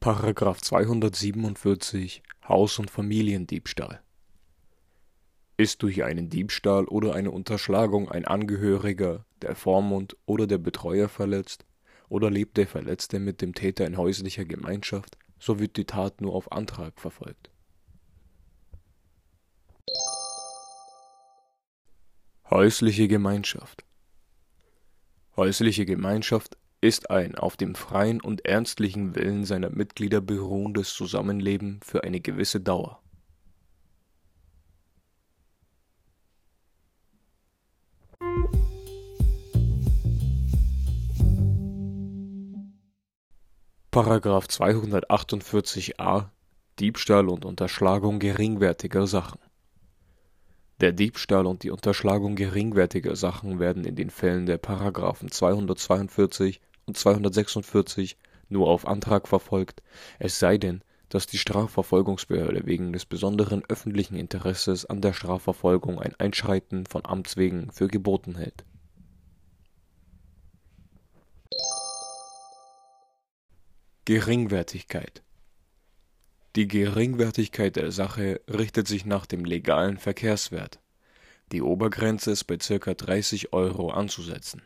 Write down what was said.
Paragraph 247 Haus- und Familiendiebstahl Ist durch einen Diebstahl oder eine Unterschlagung ein Angehöriger, der Vormund oder der Betreuer verletzt, oder lebt der Verletzte mit dem Täter in häuslicher Gemeinschaft, so wird die Tat nur auf Antrag verfolgt. Häusliche Gemeinschaft Häusliche Gemeinschaft ist ein auf dem freien und ernstlichen Willen seiner Mitglieder beruhendes Zusammenleben für eine gewisse Dauer. Paragraph 248a Diebstahl und Unterschlagung geringwertiger Sachen der Diebstahl und die Unterschlagung geringwertiger Sachen werden in den Fällen der Paragraphen 242 und 246 nur auf Antrag verfolgt, es sei denn, dass die Strafverfolgungsbehörde wegen des besonderen öffentlichen Interesses an der Strafverfolgung ein Einschreiten von Amts wegen für geboten hält. Geringwertigkeit Die Geringwertigkeit der Sache richtet sich nach dem legalen Verkehrswert. Die Obergrenze ist bei ca. 30 Euro anzusetzen